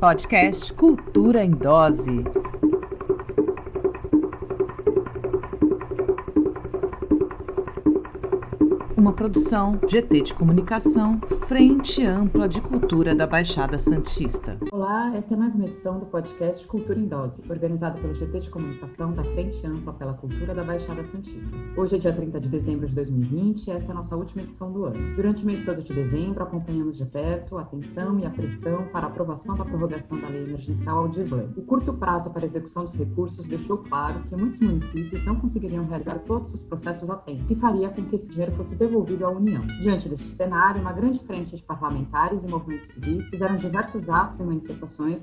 Podcast Cultura em Dose. Uma produção GT de Comunicação, Frente Ampla de Cultura da Baixada Santista. Olá, esta é mais uma edição do podcast Cultura em Dose, organizado pelo GT de Comunicação da Frente Ampla pela Cultura da Baixada Santista. Hoje é dia 30 de dezembro de 2020 e essa é a nossa última edição do ano. Durante o mês todo de dezembro, acompanhamos de perto a atenção e a pressão para a aprovação da prorrogação da Lei Emergencial Aldir. O curto prazo para a execução dos recursos deixou claro que muitos municípios não conseguiriam realizar todos os processos a tempo, que faria com que esse dinheiro fosse devolvido à União. Diante deste cenário, uma grande frente de parlamentares e movimentos civis fizeram diversos atos e manifestações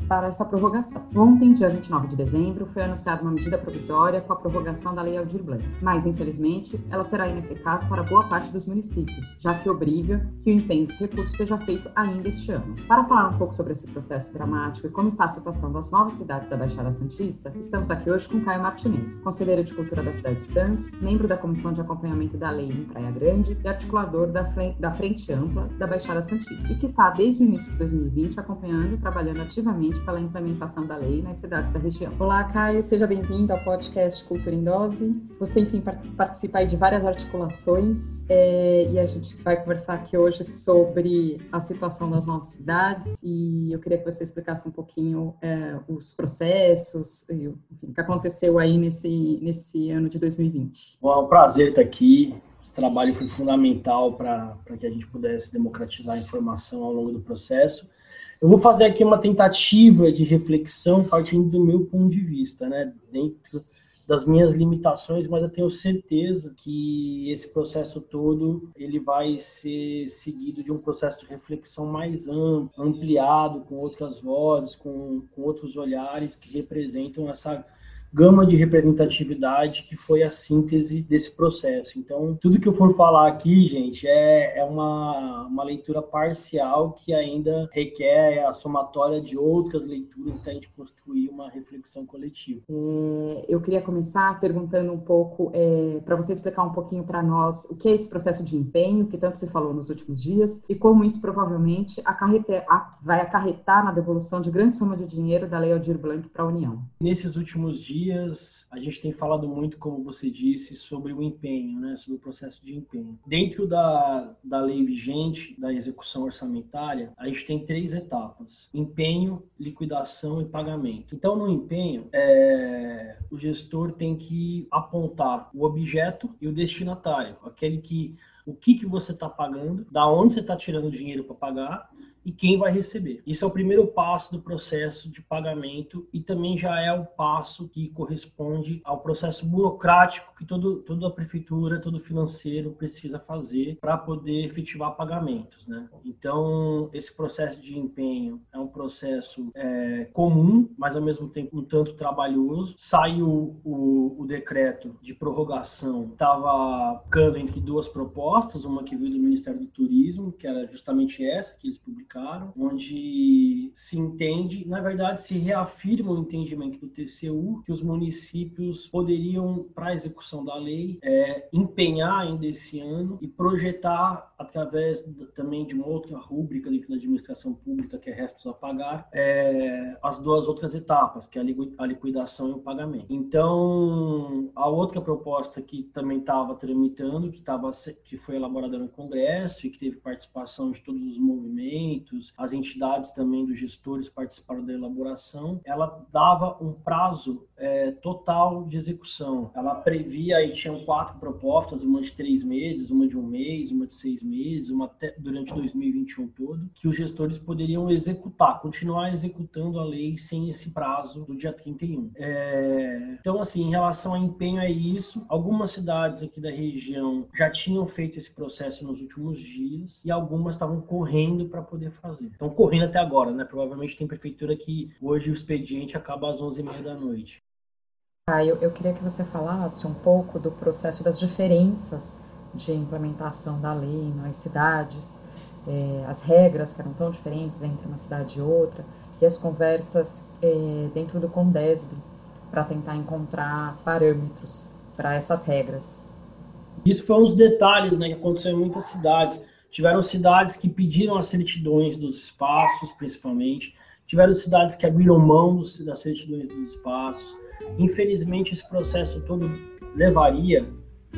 para essa prorrogação. Ontem, dia 29 de dezembro, foi anunciada uma medida provisória com a prorrogação da Lei Aldir Blanc, mas, infelizmente, ela será ineficaz para boa parte dos municípios, já que obriga que o empenho dos recursos seja feito ainda este ano. Para falar um pouco sobre esse processo dramático e como está a situação das novas cidades da Baixada Santista, estamos aqui hoje com Caio Martinez, conselheiro de Cultura da cidade de Santos, membro da Comissão de Acompanhamento da Lei em Praia Grande e articulador da Frente Ampla da Baixada Santista, e que está desde o início de 2020 acompanhando e trabalhando ativamente pela implementação da lei nas cidades da região. Olá, Caio, seja bem-vindo ao podcast Cultura em Dose. Você, enfim, participa de várias articulações é, e a gente vai conversar aqui hoje sobre a situação das novas cidades e eu queria que você explicasse um pouquinho é, os processos e o que aconteceu aí nesse, nesse ano de 2020. Bom, é um prazer estar aqui trabalho foi fundamental para que a gente pudesse democratizar a informação ao longo do processo. Eu vou fazer aqui uma tentativa de reflexão partindo do meu ponto de vista, né, dentro das minhas limitações, mas eu tenho certeza que esse processo todo ele vai ser seguido de um processo de reflexão mais amplo, ampliado, com outras vozes, com, com outros olhares que representam essa gama de representatividade que foi a síntese desse processo. Então, tudo que eu for falar aqui, gente, é, é uma, uma leitura parcial que ainda requer a somatória de outras leituras para a gente construir uma reflexão coletiva. É, eu queria começar perguntando um pouco, é, para você explicar um pouquinho para nós o que é esse processo de empenho, que tanto se falou nos últimos dias, e como isso provavelmente acarrete, vai acarretar na devolução de grande soma de dinheiro da Lei Aldir Blanc para a União. Nesses últimos dias, dias, a gente tem falado muito, como você disse, sobre o empenho, né, sobre o processo de empenho. Dentro da, da lei vigente, da execução orçamentária, a gente tem três etapas: empenho, liquidação e pagamento. Então, no empenho, é, o gestor tem que apontar o objeto e o destinatário, aquele que o que, que você está pagando, da onde você está tirando o dinheiro para pagar e quem vai receber. Isso é o primeiro passo do processo de pagamento e também já é o passo que corresponde ao processo burocrático que todo, toda a prefeitura, todo financeiro precisa fazer para poder efetivar pagamentos. Né? Então, esse processo de empenho é um processo é, comum, mas ao mesmo tempo um tanto trabalhoso. Saiu o, o decreto de prorrogação, estava ficando entre duas propostas, uma que veio do Ministério do Turismo, que era justamente essa que eles publicaram onde se entende, na verdade, se reafirma o entendimento do TCU que os municípios poderiam, para a execução da lei, é, empenhar ainda esse ano e projetar, através também de uma outra rúbrica dentro da administração pública, que é restos a pagar, é, as duas outras etapas, que é a liquidação e o pagamento. Então, a outra proposta que também estava tramitando, que, tava, que foi elaborada no Congresso e que teve participação de todos os movimentos, as entidades também dos gestores participaram da elaboração, ela dava um prazo é, total de execução. Ela previa, aí tinham quatro propostas, uma de três meses, uma de um mês, uma de seis meses, uma até, durante 2021 todo, que os gestores poderiam executar, continuar executando a lei sem esse prazo do dia 31. É, então, assim, em relação a empenho é isso. Algumas cidades aqui da região já tinham feito esse processo nos últimos dias e algumas estavam correndo para poder fazer. Estão correndo até agora, né? Provavelmente tem prefeitura que hoje o expediente acaba às 11h30 da noite. Ah, eu, eu queria que você falasse um pouco do processo das diferenças de implementação da lei nas cidades, é, as regras que eram tão diferentes entre uma cidade e outra, e as conversas é, dentro do Condesb para tentar encontrar parâmetros para essas regras. Isso foi um dos detalhes né, que aconteceu em muitas cidades. Tiveram cidades que pediram as certidões dos espaços, principalmente, tiveram cidades que abriram mão das certidões dos espaços. Infelizmente, esse processo todo levaria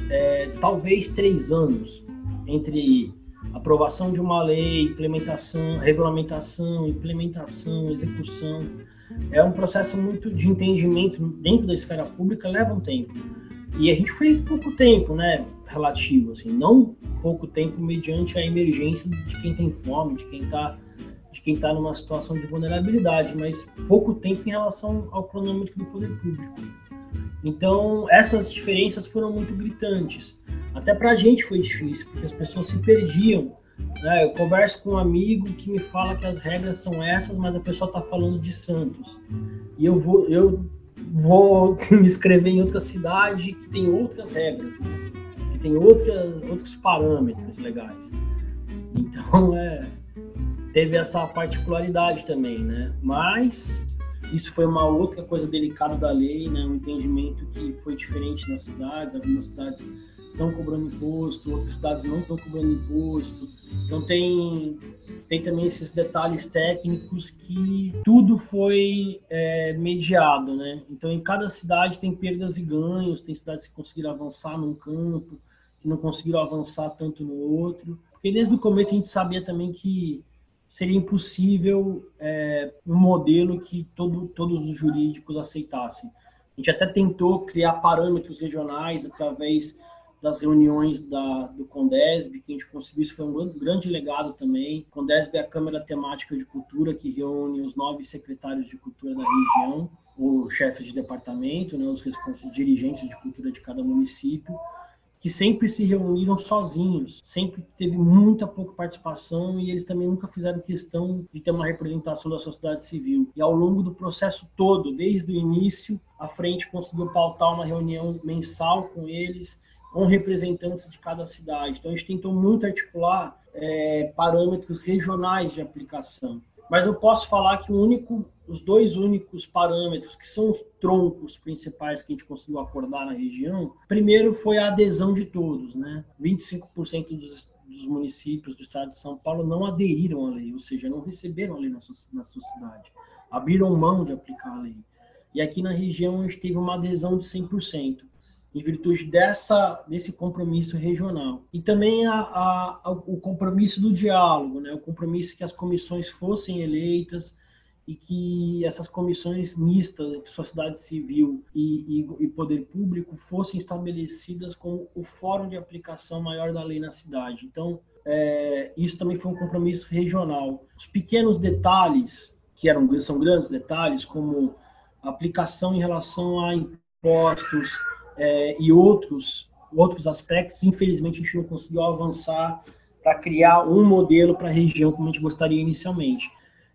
é, talvez três anos entre aprovação de uma lei, implementação, regulamentação, implementação, execução. É um processo muito de entendimento dentro da esfera pública, leva um tempo. E a gente fez pouco tempo, né? Relativo, assim, não pouco tempo mediante a emergência de quem tem fome, de quem está de quem está numa situação de vulnerabilidade, mas pouco tempo em relação ao cronômetro do poder público. Então, essas diferenças foram muito gritantes. Até para a gente foi difícil, porque as pessoas se perdiam. Né? Eu converso com um amigo que me fala que as regras são essas, mas a pessoa está falando de Santos. E eu vou, eu vou me inscrever em outra cidade que tem outras regras, né? Tem outra, outros parâmetros legais. Então, é, teve essa particularidade também, né? Mas isso foi uma outra coisa delicada da lei, né? Um entendimento que foi diferente nas cidades. Algumas cidades estão cobrando imposto, outras cidades não estão cobrando imposto. Então tem tem também esses detalhes técnicos que tudo foi é, mediado, né? Então em cada cidade tem perdas e ganhos, tem cidades que conseguiram avançar num campo, que não conseguiram avançar tanto no outro. Porque desde o começo a gente sabia também que seria impossível é, um modelo que todo, todos os jurídicos aceitassem. A gente até tentou criar parâmetros regionais através das reuniões da, do Condesb, que a gente conseguiu, isso foi um grande legado também. O Condesb é a Câmara Temática de Cultura, que reúne os nove secretários de cultura da região, os chefes de departamento, né, os dirigentes de cultura de cada município, que sempre se reuniram sozinhos, sempre teve muita pouca participação e eles também nunca fizeram questão de ter uma representação da sociedade civil. E ao longo do processo todo, desde o início, a frente conseguiu pautar uma reunião mensal com eles, com representantes de cada cidade. Então a gente tentou muito articular é, parâmetros regionais de aplicação. Mas eu posso falar que único os dois únicos parâmetros que são os troncos principais que a gente conseguiu acordar na região, primeiro foi a adesão de todos, né? 25% dos, dos municípios do estado de São Paulo não aderiram à lei, ou seja, não receberam a lei na, na sociedade, abriram mão de aplicar a lei. E aqui na região a gente teve uma adesão de 100% em virtude dessa desse compromisso regional e também a, a, a, o compromisso do diálogo, né? O compromisso que as comissões fossem eleitas e que essas comissões mistas entre sociedade civil e, e, e, poder público fossem estabelecidas como o fórum de aplicação maior da lei na cidade. Então, é, isso também foi um compromisso regional. Os pequenos detalhes, que eram são grandes detalhes, como aplicação em relação a impostos é, e outros outros aspectos, infelizmente a gente não conseguiu avançar para criar um modelo para a região como a gente gostaria inicialmente.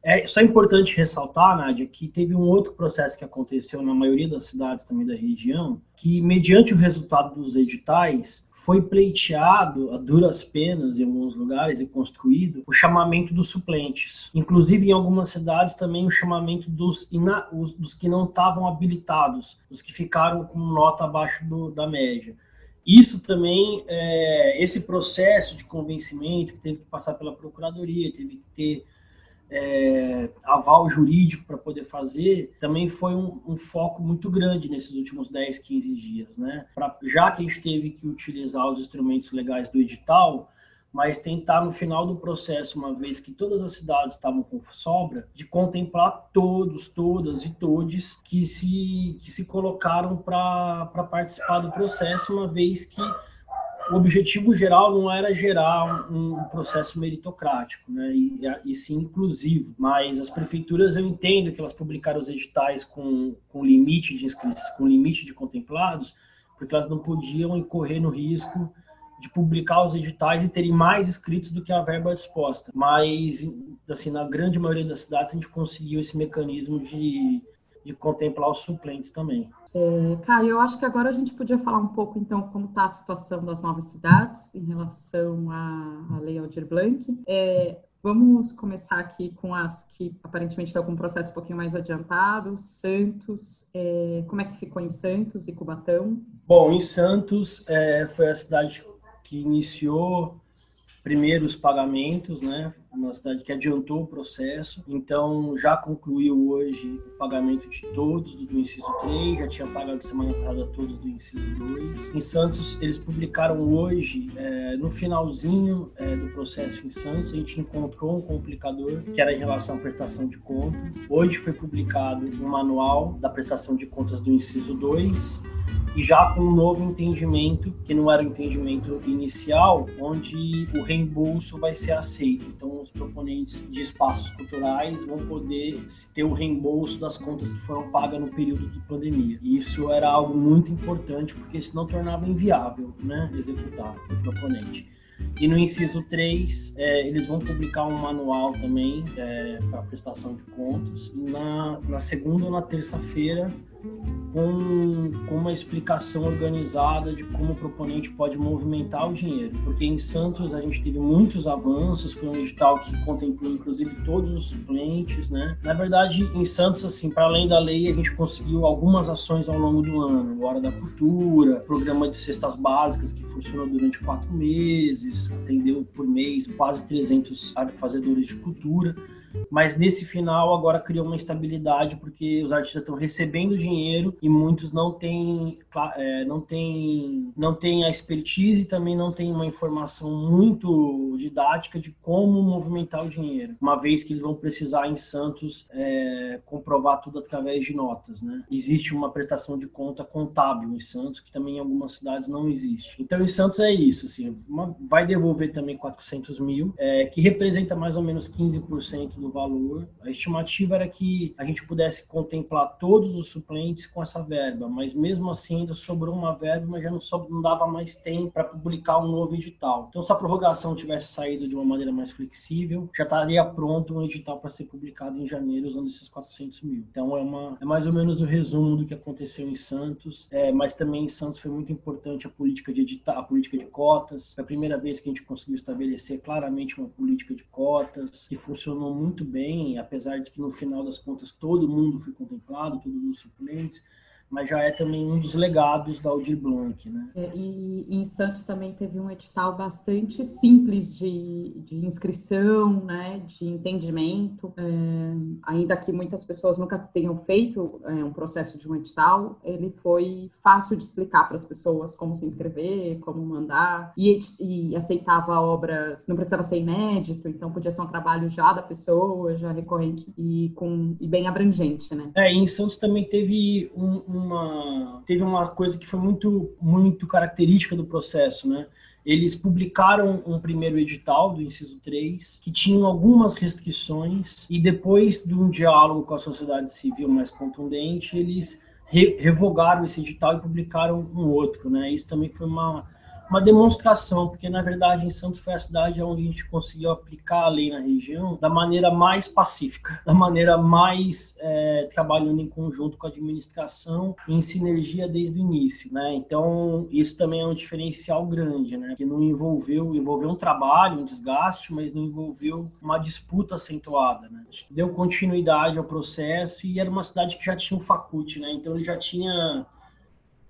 É só importante ressaltar, Nádia, que teve um outro processo que aconteceu na maioria das cidades também da região, que mediante o resultado dos editais, foi pleiteado a duras penas em alguns lugares e construído o chamamento dos suplentes. Inclusive, em algumas cidades, também o chamamento dos, ina, os, dos que não estavam habilitados, os que ficaram com nota abaixo do, da média. Isso também, é, esse processo de convencimento que teve que passar pela procuradoria, teve que ter é, aval jurídico para poder fazer, também foi um, um, foco muito grande nesses últimos 10, 15 dias. Né? Pra, já que a gente teve que utilizar os instrumentos legais do edital, mas tentar no final do processo, uma vez que todas as cidades estavam com sobra, de contemplar todos, todas e todes que se, que se colocaram para participar do processo, uma vez que o objetivo geral não era gerar um, processo meritocrático, né, e, e, sim inclusivo. Mas as prefeituras, eu entendo que elas publicaram os editais com, com limite de inscritos, com limite de contemplados, porque elas não podiam incorrer no risco de publicar os editais e terem mais inscritos do que a verba disposta. Mas, assim, na grande maioria das cidades, a gente conseguiu esse mecanismo de, de contemplar os suplentes também. É, Caio, eu acho que agora a gente podia falar um pouco, então, como está a situação das novas cidades em relação à, à Lei Aldir Blanc. É, vamos começar aqui com as que aparentemente estão com um processo um pouquinho mais adiantado. Santos, é, como é que ficou em Santos e Cubatão? Bom, em Santos é, foi a cidade que iniciou primeiros pagamentos, né? Uma cidade que adiantou o processo, então já concluiu hoje o pagamento de todos do inciso 3, já tinha pagado semana passada todos do inciso 2. Em Santos, eles publicaram hoje, é, no finalzinho é, do processo em Santos, a gente encontrou um complicador que era em relação à prestação de contas. Hoje foi publicado um manual da prestação de contas do inciso 2 e já com um novo entendimento, que não era o entendimento inicial, onde o reembolso vai ser aceito. Então, os proponentes de espaços culturais vão poder ter o reembolso das contas que foram pagas no período de pandemia. E isso era algo muito importante, porque senão tornava inviável né, executar o proponente. E no inciso 3, é, eles vão publicar um manual também é, para prestação de contas. Na, na segunda ou na terça-feira, com, com uma explicação organizada de como o proponente pode movimentar o dinheiro. Porque em Santos a gente teve muitos avanços, foi um edital que contemplou inclusive todos os suplentes, né? Na verdade, em Santos, assim, para além da lei, a gente conseguiu algumas ações ao longo do ano. Hora da Cultura, programa de cestas básicas que funcionou durante quatro meses, atendeu por mês quase 300 fazedores de cultura mas nesse final agora criou uma instabilidade porque os artistas estão recebendo dinheiro e muitos não têm é, não têm não têm a expertise e também não têm uma informação muito didática de como movimentar o dinheiro uma vez que eles vão precisar em Santos é, comprovar tudo através de notas né? Existe uma prestação de conta contábil em Santos que também em algumas cidades não existe. Então em Santos é isso assim uma, vai devolver também 400 mil é, que representa mais ou menos 15% do valor. A estimativa era que a gente pudesse contemplar todos os suplentes com essa verba, mas mesmo assim ainda sobrou uma verba, mas já não, não dava mais tempo para publicar um novo edital. Então, se a prorrogação tivesse saído de uma maneira mais flexível, já estaria pronto um edital para ser publicado em janeiro usando esses 400 mil. Então, é, uma, é mais ou menos o resumo do que aconteceu em Santos, é, mas também em Santos foi muito importante a política de editar, a política de cotas. Foi a primeira vez que a gente conseguiu estabelecer claramente uma política de cotas que funcionou muito muito bem, apesar de que no final das contas todo mundo foi contemplado, todos os suplentes, mas já é também um dos legados da Aldir Blanc, né? É, e, em Santos também teve um edital bastante simples de, de inscrição, né, de entendimento, é, ainda que muitas pessoas nunca tenham feito é, um processo de um edital, ele foi fácil de explicar para as pessoas como se inscrever, como mandar, e, e aceitava obras, não precisava ser inédito, então podia ser um trabalho já da pessoa, já recorrente e, com, e bem abrangente, né? É, e em Santos também teve um, um uma teve uma coisa que foi muito muito característica do processo, né? Eles publicaram um primeiro edital do inciso 3, que tinha algumas restrições, e depois de um diálogo com a sociedade civil mais contundente, eles re revogaram esse edital e publicaram um outro. Né? Isso também foi uma, uma demonstração, porque na verdade em Santos foi a cidade onde a gente conseguiu aplicar a lei na região da maneira mais pacífica, da maneira mais é, trabalhando em conjunto com a administração em sinergia desde o início, né? Então isso também é um diferencial grande, né? Que não envolveu, envolveu um trabalho, um desgaste, mas não envolveu uma disputa acentuada, né? Deu continuidade ao processo e era uma cidade que já tinha um facute, né? Então ele já tinha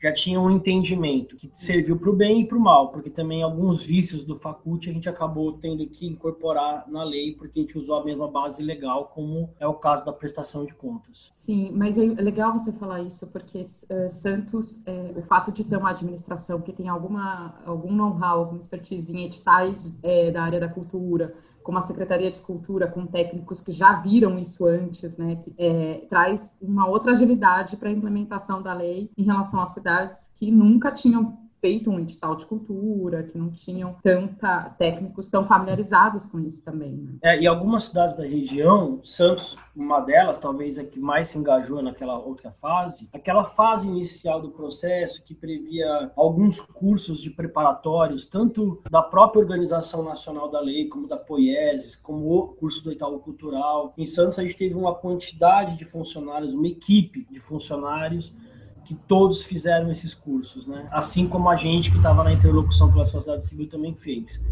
já tinha um entendimento que serviu para o bem e para o mal, porque também alguns vícios do faculte a gente acabou tendo que incorporar na lei, porque a gente usou a mesma base legal, como é o caso da prestação de contas. Sim, mas é legal você falar isso, porque uh, Santos, é, o fato de ter uma administração que tem alguma, algum know-how, alguma expertise em editais é, da área da cultura, como a Secretaria de Cultura, com técnicos que já viram isso antes, né, que é, traz uma outra agilidade para a implementação da lei em relação às cidades que nunca tinham feito um edital de cultura, que não tinham tanta técnicos tão familiarizados com isso também. Né? É, e algumas cidades da região, Santos, uma delas, talvez a que mais se engajou naquela outra fase, aquela fase inicial do processo que previa alguns cursos de preparatórios, tanto da própria Organização Nacional da Lei, como da Poieses, como o curso do Itaú Cultural. Em Santos a gente teve uma quantidade de funcionários, uma equipe de funcionários que todos fizeram esses cursos, né? Assim como a gente que estava na interlocução pela sociedade civil também fez.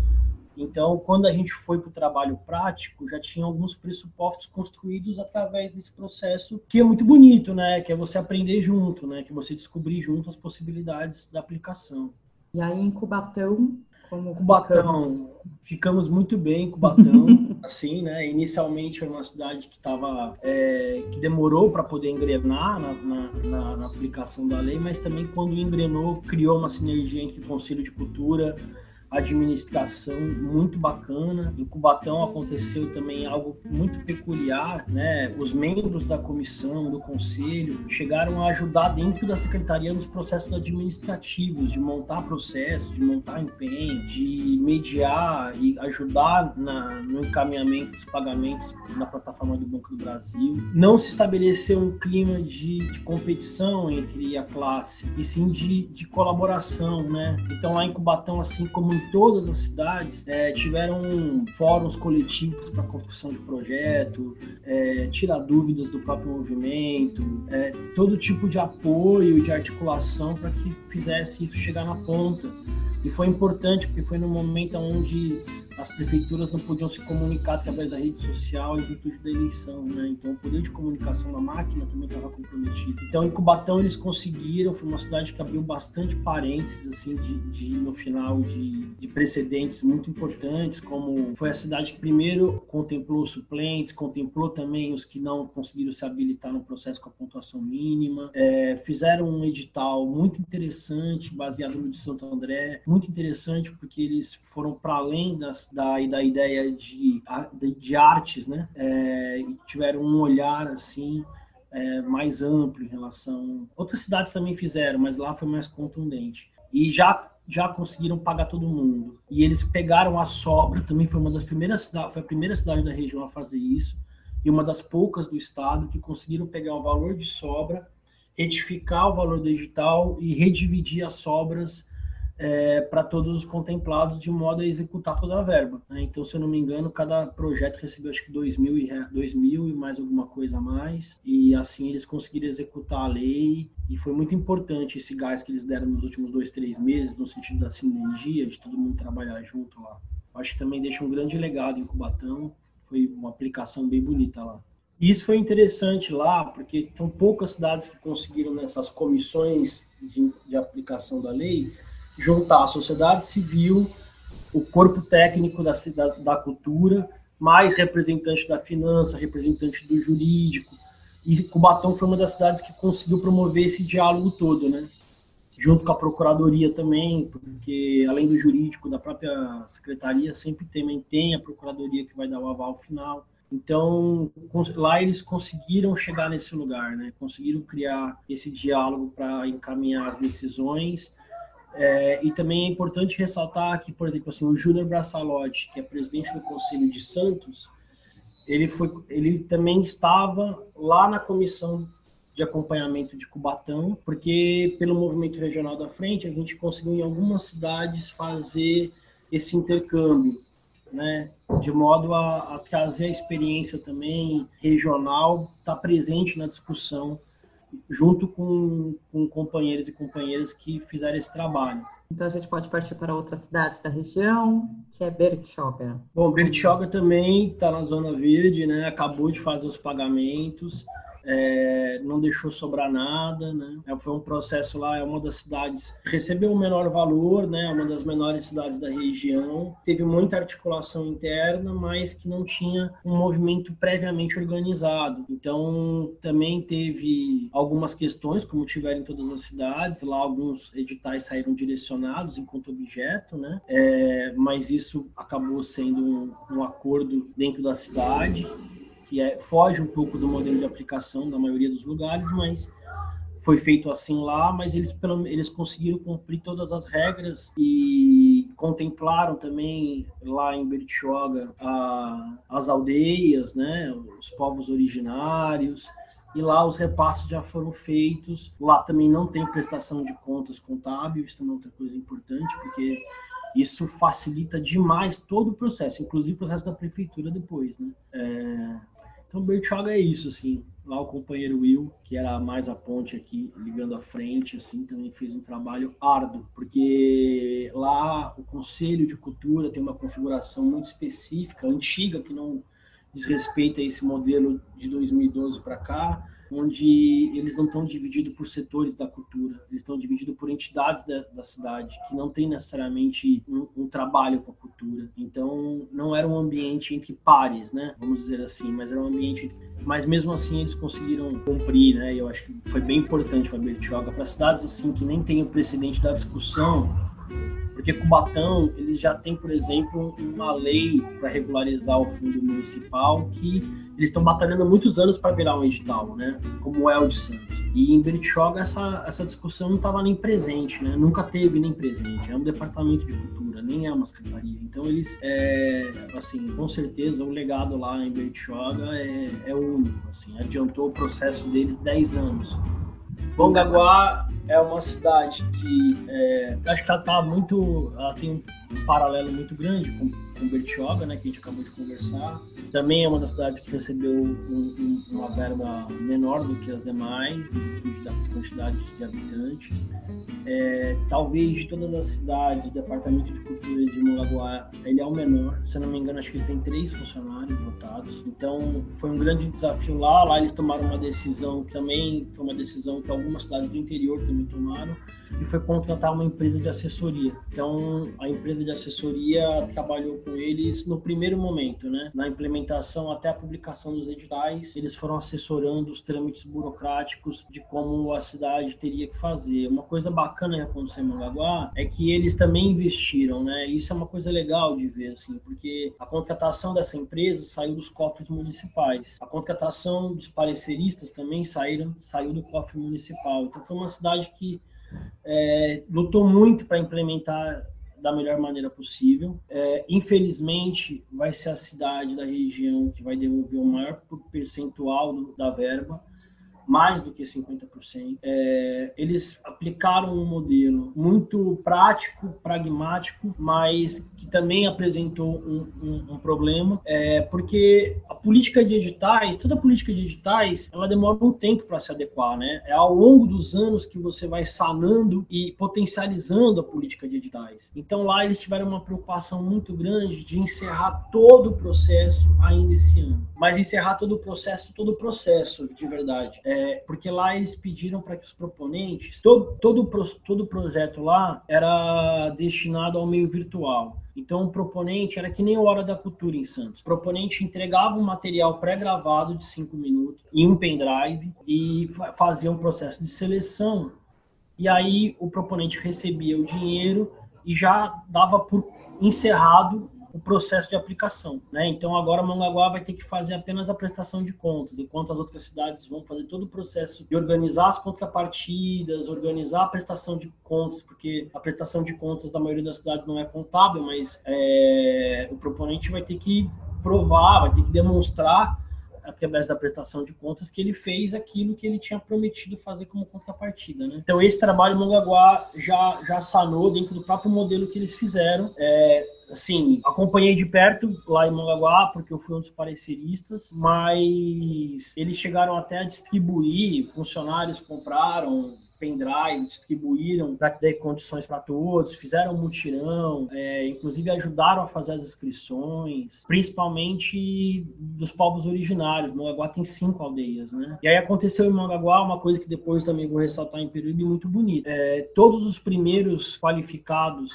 Então, quando a gente foi para o trabalho prático, já tinha alguns pressupostos construídos através desse processo, que é muito bonito, né? Que é você aprender junto, né? Que é você descobrir junto as possibilidades da aplicação. E aí, em Cubatão, Como Cubatão, ficamos? ficamos muito bem em Cubatão, assim, né? Inicialmente era uma cidade que estava, é, que demorou para poder engrenar na, na, na, na aplicação da lei, mas também quando engrenou, criou uma sinergia entre o Conselho de Cultura, administração muito bacana. Em Cubatão aconteceu também algo muito peculiar, né? Os membros da comissão, do conselho, chegaram a ajudar dentro da secretaria nos processos administrativos, de montar processos, de montar empenho, de mediar e ajudar na, no encaminhamento dos pagamentos na plataforma do Banco do Brasil. Não se estabeleceu um clima de, de competição entre a classe, e sim de, de colaboração, né? Então lá em Cubatão, assim como todas as cidades é, tiveram fóruns coletivos para construção de projeto, é, tirar dúvidas do próprio movimento, é, todo tipo de apoio e de articulação para que fizesse isso chegar na ponta. E foi importante porque foi no momento onde as prefeituras não podiam se comunicar através da rede social em virtude da eleição, né? Então o poder de comunicação da máquina também estava comprometido. Então em Cubatão eles conseguiram, foi uma cidade que abriu bastante parênteses assim de, de no final de, de, precedentes muito importantes, como foi a cidade que primeiro contemplou suplentes, contemplou também os que não conseguiram se habilitar no processo com a pontuação mínima, é, fizeram um edital muito interessante baseado no de Santo André, muito interessante porque eles foram para além das da, da ideia de, de artes, né? É, tiveram um olhar assim é, mais amplo em relação. Outras cidades também fizeram, mas lá foi mais contundente. E já já conseguiram pagar todo mundo. E eles pegaram a sobra, também foi uma das primeiras cidades, foi a primeira cidade da região a fazer isso, e uma das poucas do estado que conseguiram pegar o valor de sobra, retificar o valor digital e redividir as sobras é, para todos os contemplados de modo a executar toda a verba. Né? Então, se eu não me engano, cada projeto recebeu acho que 2 mil, e, 2 mil e mais alguma coisa a mais, e assim eles conseguiram executar a lei, e foi muito importante esse gás que eles deram nos últimos dois, três meses, no sentido da sinergia, de todo mundo trabalhar junto lá. Acho que também deixa um grande legado em Cubatão, foi uma aplicação bem bonita lá. E isso foi interessante lá, porque são poucas cidades que conseguiram nessas comissões de, de aplicação da lei juntar a sociedade civil, o corpo técnico da, da, da cultura, mais representante da finança, representante do jurídico. E Cubatão foi uma das cidades que conseguiu promover esse diálogo todo, né? Junto com a procuradoria também, porque além do jurídico da própria secretaria, sempre também tem a procuradoria que vai dar o aval final. Então, lá eles conseguiram chegar nesse lugar, né? Conseguiram criar esse diálogo para encaminhar as decisões é, e também é importante ressaltar que, por exemplo, assim, o Júnior Braçalotti, que é presidente do Conselho de Santos, ele, foi, ele também estava lá na comissão de acompanhamento de Cubatão, porque pelo movimento regional da frente a gente conseguiu em algumas cidades fazer esse intercâmbio, né, de modo a, a trazer a experiência também regional, estar tá presente na discussão junto com, com companheiros e companheiras que fizeram esse trabalho. Então a gente pode partir para outra cidade da região, que é Bertioga. Bom, Bertioga também está na Zona Verde, né? Acabou de fazer os pagamentos é, não deixou sobrar nada, né? É, foi um processo lá, é uma das cidades recebeu o menor valor, né? É uma das menores cidades da região, teve muita articulação interna, mas que não tinha um movimento previamente organizado. Então também teve algumas questões, como tiveram em todas as cidades, lá alguns editais saíram direcionados enquanto objeto, né? É, mas isso acabou sendo um, um acordo dentro da cidade que é, foge um pouco do modelo de aplicação da maioria dos lugares, mas foi feito assim lá, mas eles, eles conseguiram cumprir todas as regras e contemplaram também lá em Bertioga a, as aldeias, né, os povos originários, e lá os repasses já foram feitos. Lá também não tem prestação de contas contábil, isso também é outra coisa importante, porque isso facilita demais todo o processo, inclusive o processo da prefeitura depois, né? É, então, Bertioga é isso, assim. Lá o companheiro Will, que era mais a ponte aqui, ligando à frente, assim, também fez um trabalho árduo, porque lá o Conselho de Cultura tem uma configuração muito específica, antiga, que não diz respeito a esse modelo de 2012 para cá, onde eles não estão divididos por setores da cultura, eles estão divididos por entidades da, da cidade, que não tem necessariamente um, um trabalho com a cultura. Então, não era um ambiente entre pares, né? Vamos dizer assim, mas era um ambiente. Mas mesmo assim, eles conseguiram cumprir, né? Eu acho que foi bem importante para Bertioga, para cidades assim que nem tem o precedente da discussão porque Cubatão, eles já têm, por exemplo, uma lei para regularizar o fundo municipal que eles estão batalhando há muitos anos para virar um edital, né? Como é o de Santos. E em Bertioga essa, essa discussão não estava nem presente, né? Nunca teve nem presente. É um departamento de cultura, nem é uma secretaria. Então eles, é, assim, com certeza o legado lá em Bertioga é, é único, assim. Adiantou o processo deles 10 anos. Bongaguá é uma cidade que é, acho que ela tá muito, ela tem um paralelo muito grande com com Bertioga, né, que a gente acabou de conversar. Também é uma das cidades que recebeu um, um, uma verba menor do que as demais, da quantidade de habitantes. É, talvez de todas as cidades, o Departamento de Cultura de Molagoa, ele é o menor. Se eu não me engano, acho que eles têm três funcionários votados. Então, foi um grande desafio lá. Lá eles tomaram uma decisão que também foi uma decisão que algumas cidades do interior também tomaram, e foi contratar uma empresa de assessoria. Então, a empresa de assessoria trabalhou com eles no primeiro momento, né? Na implementação até a publicação dos editais, eles foram assessorando os trâmites burocráticos de como a cidade teria que fazer. Uma coisa bacana que aconteceu em Mangaguá é que eles também investiram, né? Isso é uma coisa legal de ver, assim, porque a contratação dessa empresa saiu dos cofres municipais. A contratação dos pareceristas também saíram, saiu do cofre municipal. Então foi uma cidade que é, lutou muito para implementar da melhor maneira possível. É, infelizmente, vai ser a cidade da região que vai devolver o maior percentual da verba, mais do que 50%. É, eles aplicaram um modelo muito prático, pragmático, mas que também apresentou um, um, um problema, é, porque a política de editais, toda política de editais, ela demora um tempo para se adequar, né? É ao longo dos anos que você vai sanando e potencializando a política de editais. Então lá eles tiveram uma preocupação muito grande de encerrar todo o processo ainda esse ano, mas encerrar todo o processo, todo o processo de verdade. É, é, porque lá eles pediram para que os proponentes, todo, todo, todo o projeto lá era destinado ao meio virtual. Então, o proponente era que nem o Hora da Cultura em Santos. O proponente entregava um material pré-gravado de cinco minutos em um pendrive e fazia um processo de seleção. E aí o proponente recebia o dinheiro e já dava por encerrado o processo de aplicação. Né? Então agora Mangaguá vai ter que fazer apenas a prestação de contas, enquanto as outras cidades vão fazer todo o processo de organizar as contrapartidas, organizar a prestação de contas, porque a prestação de contas da maioria das cidades não é contábil, mas é, o proponente vai ter que provar, vai ter que demonstrar através da prestação de contas, que ele fez aquilo que ele tinha prometido fazer como contrapartida. Né? Então, esse trabalho Mongaguá já, já sanou dentro do próprio modelo que eles fizeram. É, assim, acompanhei de perto lá em Mongaguá, porque eu fui um dos pareceristas, mas eles chegaram até a distribuir, funcionários compraram pendrive, distribuíram para ter condições para todos, fizeram mutirão, é, inclusive ajudaram a fazer as inscrições, principalmente dos povos originários. Mongaguá tem cinco aldeias, né? E aí aconteceu em Mongaguá uma coisa que depois também vou ressaltar em Peruíbe muito bonita. É, todos os primeiros qualificados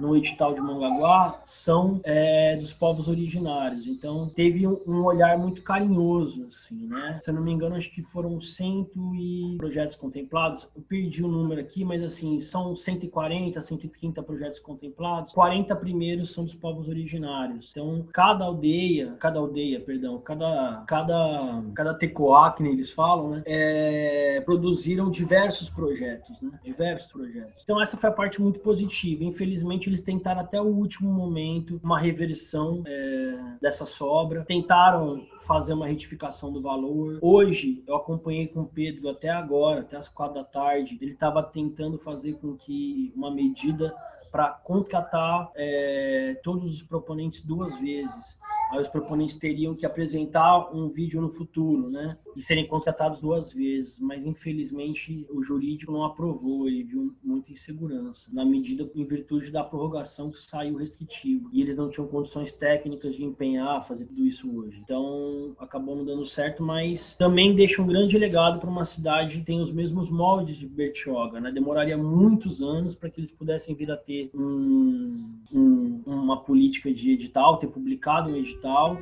no edital de Mongaguá são é, dos povos originários. Então teve um, um, olhar muito carinhoso, assim, né? Se eu não me engano, acho que foram cento e projetos contemplados. Eu perdi o número aqui, mas assim são 140, 130 projetos contemplados. 40 primeiros são dos povos originários. Então cada aldeia, cada aldeia, perdão, cada cada cada tecoá que eles falam, né? É, produziram diversos projetos, né? Diversos projetos. Então essa foi a parte muito positiva. Infelizmente eles tentaram até o último momento uma reversão é, dessa sobra, tentaram fazer uma retificação do valor. Hoje, eu acompanhei com o Pedro até agora, até as quatro da tarde, ele estava tentando fazer com que uma medida para contratar é, todos os proponentes duas vezes. Aí os proponentes teriam que apresentar um vídeo no futuro, né? E serem contratados duas vezes, mas infelizmente o jurídico não aprovou, ele viu muita insegurança, na medida em virtude da prorrogação que saiu restritivo. E eles não tinham condições técnicas de empenhar, fazer tudo isso hoje. Então acabou não dando certo, mas também deixa um grande legado para uma cidade que tem os mesmos moldes de Bertioga, né? Demoraria muitos anos para que eles pudessem vir a ter um, um, uma política de edital, ter publicado um edital.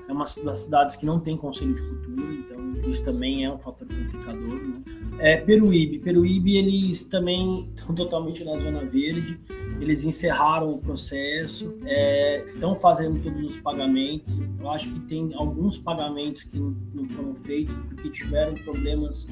É uma das cidades que não tem conselho de cultura, então isso também é um fator complicador. Né? É, Peruíbe. Peruíbe, eles também estão totalmente na zona verde. Eles encerraram o processo, é, estão fazendo todos os pagamentos. Eu acho que tem alguns pagamentos que não foram feitos porque tiveram problemas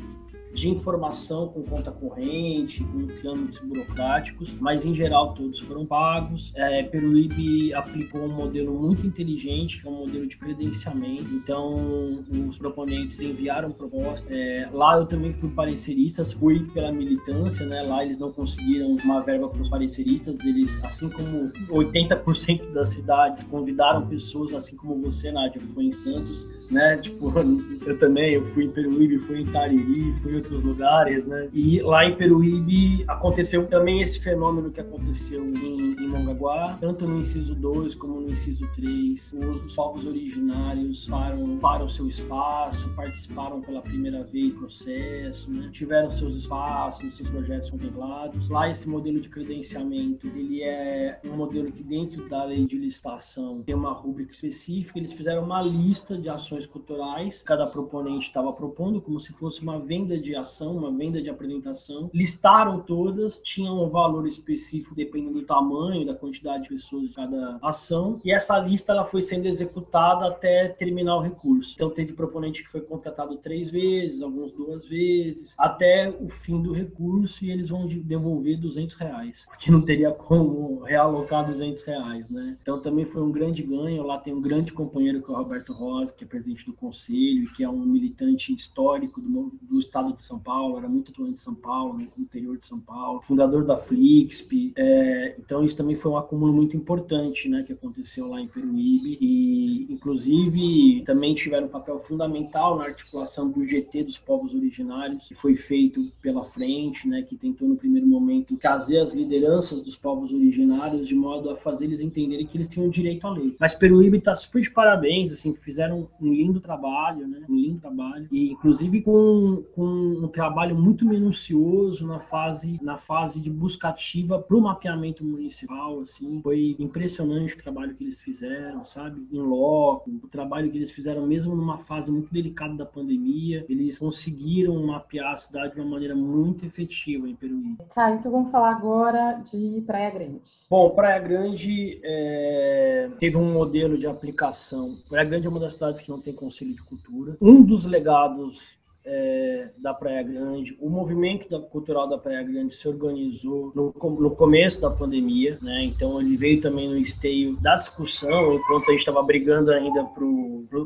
de informação com conta corrente, com trâmites burocráticos, mas em geral todos foram pagos. É, Peruíbe aplicou um modelo muito inteligente, que é um modelo de credenciamento. Então, os proponentes enviaram proposta. É, lá eu também fui parecerista, fui pela militância, né? Lá eles não conseguiram uma verba para os pareceristas. Eles, assim como 80% das cidades convidaram pessoas, assim como você, Nádia, foi em Santos, né? Tipo, eu também, eu fui em Peruíbe, fui em Tariri, fui em outros lugares, né? E lá em Peruíbe aconteceu também esse fenômeno que aconteceu em, em Mongaguá, tanto no inciso 2 como no inciso 3. Os, os povos originários param, para o seu espaço, participaram pela primeira vez do processo, né? tiveram seus espaços, seus projetos contemplados. Lá esse modelo de credenciamento, ele é um modelo que dentro da lei de licitação tem uma rúbrica específica, eles fizeram uma lista de ações culturais, cada proponente estava propondo como se fosse uma venda de ação, uma venda de apresentação, listaram todas, tinham um valor específico dependendo do tamanho, da quantidade de pessoas de cada ação, e essa lista ela foi sendo executada até terminar o recurso. Então teve proponente que foi contratado três vezes, alguns duas vezes, até o fim do recurso e eles vão devolver 200 reais, porque não teria como realocar 200 reais, né? Então também foi um grande ganho. Lá tem um grande companheiro que é o Roberto Rosa, que é presidente do conselho, que é um militante histórico do, do estado de São Paulo, era muito atuante de São Paulo, no interior de São Paulo, fundador da Flixp. É, então isso também foi um acúmulo muito importante, né, que aconteceu lá em Peruíbe e inclusive também tiveram um papel fundamental na articulação do GT dos povos originários, que foi feito pela frente, né, que tentou no primeiro momento trazer as lideranças dos povos originários de modo a fazer eles entenderem que eles tinham direito à lei. Mas Peruíbe está super de parabéns, assim, fizeram um lindo trabalho, né, um lindo trabalho e inclusive com, com um trabalho muito minucioso na fase, na fase de busca ativa para o mapeamento municipal, assim, foi impressionante o trabalho que eles fizeram, sabe, em loco, o trabalho que eles fizeram mesmo numa fase muito delicada da pandemia, eles conseguiram mapear a cidade de uma maneira muito efetiva em Peruíbe. Tá, então vamos falar agora de Praia Grande. Bom, Praia Grande é, teve um modelo de aplicação. Praia Grande é uma das cidades que não tem conselho de cultura. Um dos legados é, da Praia Grande. O movimento da, cultural da Praia Grande se organizou no, no começo da pandemia, né? Então ele veio também no esteio da discussão, enquanto a gente estava brigando ainda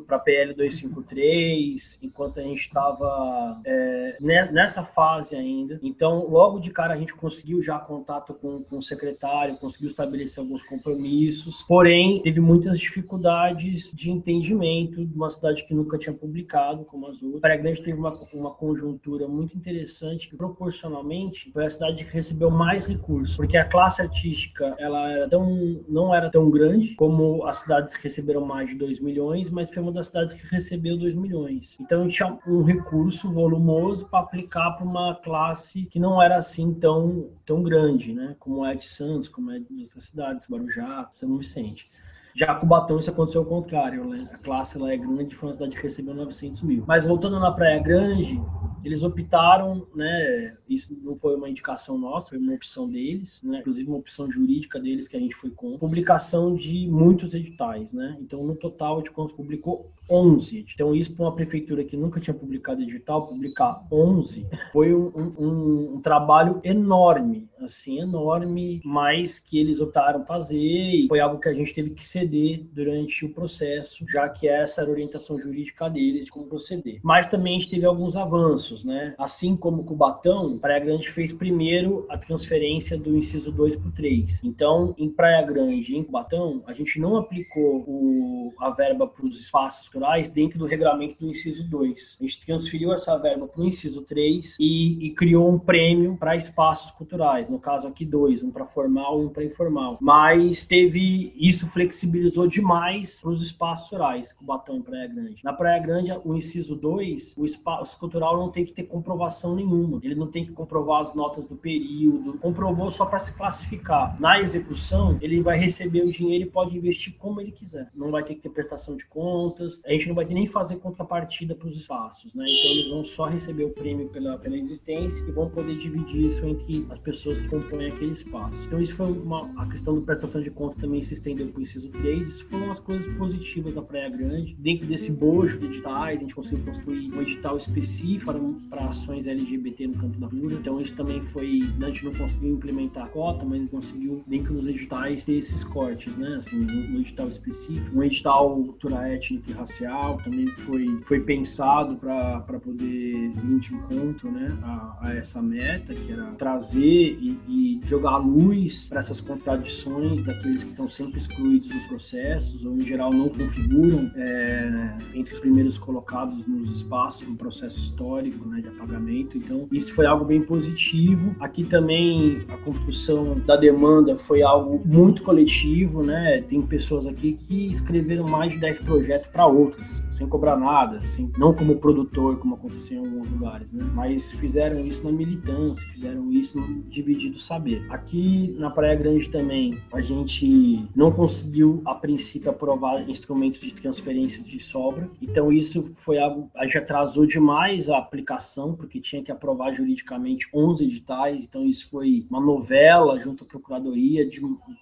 para a PL 253, enquanto a gente estava é, nessa fase ainda. Então, logo de cara a gente conseguiu já contato com, com o secretário, conseguiu estabelecer alguns compromissos, porém teve muitas dificuldades de entendimento de uma cidade que nunca tinha publicado, como as outras. Praia Grande teve uma uma, uma conjuntura muito interessante que proporcionalmente foi a cidade que recebeu mais recursos, porque a classe artística ela era tão, não era tão grande como as cidades que receberam mais de 2 milhões, mas foi uma das cidades que recebeu 2 milhões. Então tinha um recurso volumoso para aplicar para uma classe que não era assim tão, tão grande, né? como é de Santos, como é de outras cidades, Guarujá, São Vicente. Já Cubatão isso aconteceu ao contrário, né? A classe lá é grande, foi uma cidade que recebeu 900 mil. Mas voltando na Praia Grande, eles optaram, né? Isso não foi uma indicação nossa, foi uma opção deles, né? Inclusive uma opção jurídica deles que a gente foi com. Publicação de muitos editais, né? Então, no total, a gente publicou 11. Então, isso para uma prefeitura que nunca tinha publicado edital, publicar 11 foi um, um, um trabalho enorme, assim, enorme, mas que eles optaram fazer e foi algo que a gente teve que ser proceder durante o processo, já que essa era a orientação jurídica deles de como proceder. Mas também a gente teve alguns avanços, né? Assim como Cubatão, Praia Grande fez primeiro a transferência do inciso 2 para o 3. Então, em Praia Grande e em Cubatão, a gente não aplicou o, a verba para os espaços culturais dentro do regulamento do inciso 2. A gente transferiu essa verba para o inciso 3 e, e criou um prêmio para espaços culturais, no caso aqui dois, um para formal e um para informal. Mas teve isso flexibilizou demais os espaços rurais, Cubatão e Praia Grande. Na Praia Grande, o inciso 2, o espaço cultural não tem que ter comprovação nenhuma. Ele não tem que comprovar as notas do período, comprovou só para se classificar. Na execução, ele vai receber o dinheiro e pode investir como ele quiser. Não vai ter que ter prestação de contas, a gente não vai nem fazer contrapartida para os espaços, né? Então eles vão só receber o prêmio pela, pela existência e vão poder dividir isso entre as pessoas que compõem aquele espaço. Então isso foi uma a questão da prestação de conta também se estendeu para o inciso 3. Isso foram as coisas positivas da Praia Grande. Dentro desse bojo de editais, a gente conseguiu construir um edital específico para ações LGBT no campo da rua. Então isso também foi, a gente não conseguiu implementar a cota, mas conseguiu dentro dos editais ter esses cortes, né? Assim, no edital específico, um edital cultura étnica e racial também foi foi pensado para poder vir de encontro, né, a, a, essa meta que era trazer e, e jogar luz para essas contradições daqueles que estão sempre excluídos dos processos ou em geral não configuram é, entre os primeiros colocados nos espaços no processo histórico né, de apagamento. Então isso foi algo bem positivo. Aqui também a construção da demanda foi algo muito coletivo, né? Tem pessoas aqui que escreveram mais de 10 projetos para outras, sem cobrar nada, assim, não como produtor, como aconteceu em alguns lugares, né? Mas fizeram isso na militância, fizeram isso no dividido saber. Aqui na Praia Grande também, a gente não conseguiu, a princípio, aprovar instrumentos de transferência de sobra. Então, isso foi algo. Gente atrasou demais a aplicação, porque tinha que aprovar juridicamente 11 editais. Então, isso foi uma novela junto à Procuradoria de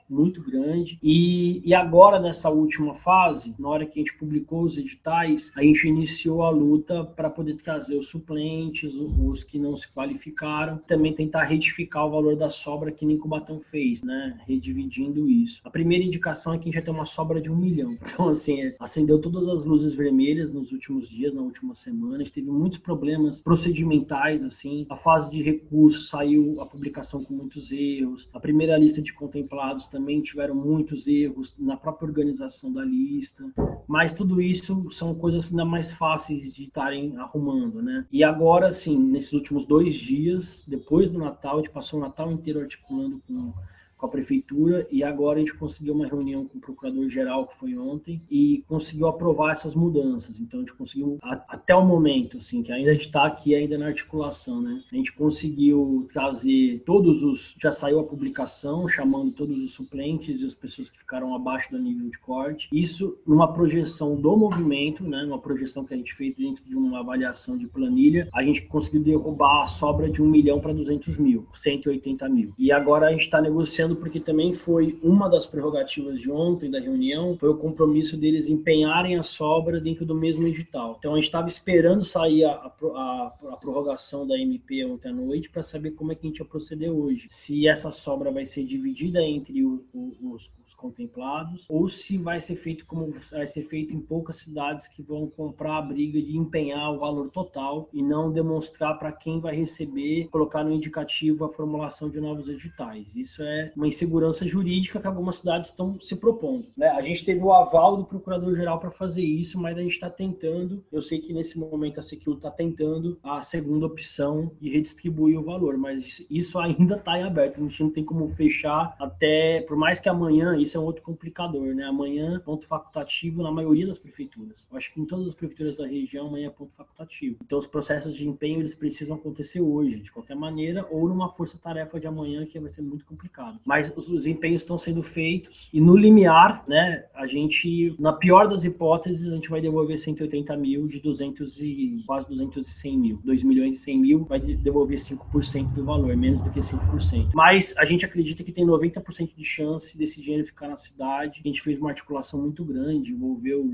muito grande. E, e agora, nessa última fase, na hora que a gente publicou os editais, a gente iniciou a luta para poder trazer os suplentes, os que não se qualificaram, também tentar retificar o valor da sobra que nem Cubatão fez, né? Redividindo isso. A primeira indicação é que a gente tem uma sobra de um milhão. Então, assim, acendeu todas as luzes vermelhas nos últimos dias, na última semana. A gente teve muitos problemas procedimentais, assim. A fase de recurso saiu a publicação com muitos erros. A primeira lista de contemplados também tiveram muitos erros na própria organização da lista. Mas tudo isso são coisas ainda mais fáceis de estarem arrumando, né? E agora, assim, nesses últimos dois dias, depois do Natal, a gente passou o Natal inteiro articulando com com a prefeitura e agora a gente conseguiu uma reunião com o procurador-geral que foi ontem e conseguiu aprovar essas mudanças. Então a gente conseguiu até o momento, assim, que ainda está aqui ainda na articulação, né? A gente conseguiu trazer todos os, já saiu a publicação chamando todos os suplentes e as pessoas que ficaram abaixo do nível de corte. Isso numa projeção do movimento, né? Uma projeção que a gente fez dentro de uma avaliação de planilha, a gente conseguiu derrubar a sobra de um milhão para 200 mil, 180 mil. E agora a gente está negociando porque também foi uma das prerrogativas de ontem da reunião, foi o compromisso deles empenharem a sobra dentro do mesmo edital. Então a gente estava esperando sair a, a, a, prorrogação da MP ontem à noite para saber como é que a gente ia proceder hoje. Se essa sobra vai ser dividida entre o, o, os, contemplados, ou se vai ser feito como vai ser feito em poucas cidades que vão comprar a briga de empenhar o valor total e não demonstrar para quem vai receber, colocar no indicativo a formulação de novos editais. Isso é uma insegurança jurídica que algumas cidades estão se propondo. Né? A gente teve o aval do procurador-geral para fazer isso, mas a gente está tentando. Eu sei que nesse momento a Secure está tentando a segunda opção de redistribuir o valor, mas isso ainda está em aberto. A gente não tem como fechar até, por mais que amanhã isso é um outro complicador, né? Amanhã, ponto facultativo na maioria das prefeituras. Eu acho que em todas as prefeituras da região, amanhã é ponto facultativo. Então, os processos de empenho, eles precisam acontecer hoje, de qualquer maneira, ou numa força-tarefa de amanhã, que vai ser muito complicado. Mas os, os empenhos estão sendo feitos, e no limiar, né, a gente, na pior das hipóteses, a gente vai devolver 180 mil de 200 e quase 210 mil. 2 milhões e 100 mil vai devolver 5% do valor, menos do que 5%. Mas a gente acredita que tem 90% de chance desse dinheiro ficar na cidade. A gente fez uma articulação muito grande, envolveu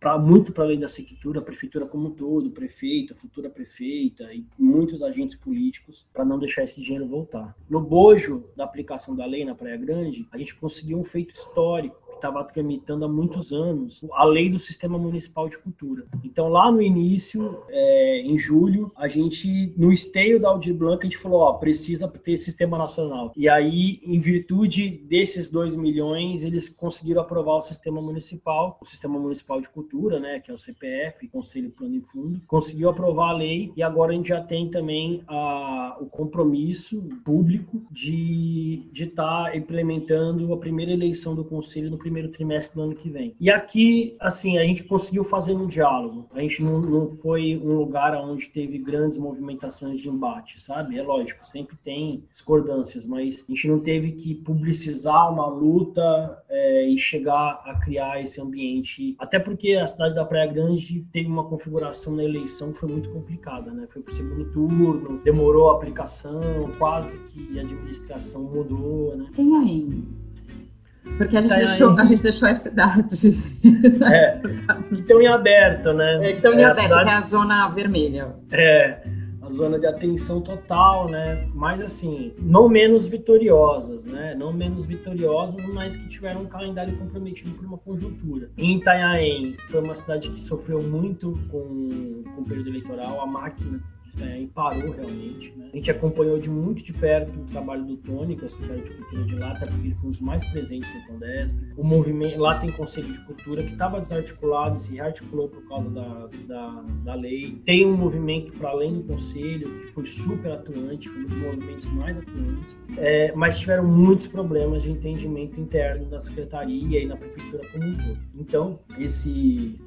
pra, muito para além da secretura, a prefeitura como um todo, prefeito, a futura prefeita e muitos agentes políticos para não deixar esse dinheiro voltar. No bojo da aplicação da lei na Praia Grande, a gente conseguiu um feito histórico estava tramitando há muitos anos a lei do Sistema Municipal de Cultura. Então, lá no início, é, em julho, a gente, no esteio da Aldir Blanc, a gente falou, ó, precisa ter sistema nacional. E aí, em virtude desses 2 milhões, eles conseguiram aprovar o sistema municipal, o Sistema Municipal de Cultura, né, que é o CPF, Conselho Plano e Fundo, conseguiu aprovar a lei e agora a gente já tem também a, o compromisso público de estar tá implementando a primeira eleição do Conselho no primeiro trimestre do ano que vem. E aqui, assim, a gente conseguiu fazer um diálogo. A gente não, não foi um lugar onde teve grandes movimentações de embate, sabe? É lógico, sempre tem discordâncias, mas a gente não teve que publicizar uma luta é, e chegar a criar esse ambiente. Até porque a cidade da Praia Grande teve uma configuração na eleição que foi muito complicada, né? Foi para o segundo turno, demorou a aplicação, quase que a administração mudou, né? Tem aí porque a gente, deixou, a gente deixou a cidade. É, estão em aberto, né? É, estão em é, aberto, cidade, que é a zona vermelha. É, a zona de atenção total, né? Mas assim, não menos vitoriosas, né? Não menos vitoriosas, mas que tiveram um calendário comprometido por uma conjuntura. Em Itanhaém, foi uma cidade que sofreu muito com, com o período eleitoral, a máquina é, e parou realmente. Né? A gente acompanhou de muito de perto o trabalho do Tony, que é o secretário de Cultura de lá, até porque ele foi um dos mais presentes no Condesp. O movimento, lá tem Conselho de Cultura que estava desarticulado, se rearticulou por causa da, da, da lei. Tem um movimento para além do Conselho, que foi super atuante, foi um dos movimentos mais atuantes, é, mas tiveram muitos problemas de entendimento interno da Secretaria e na Prefeitura como um todo. Então, esse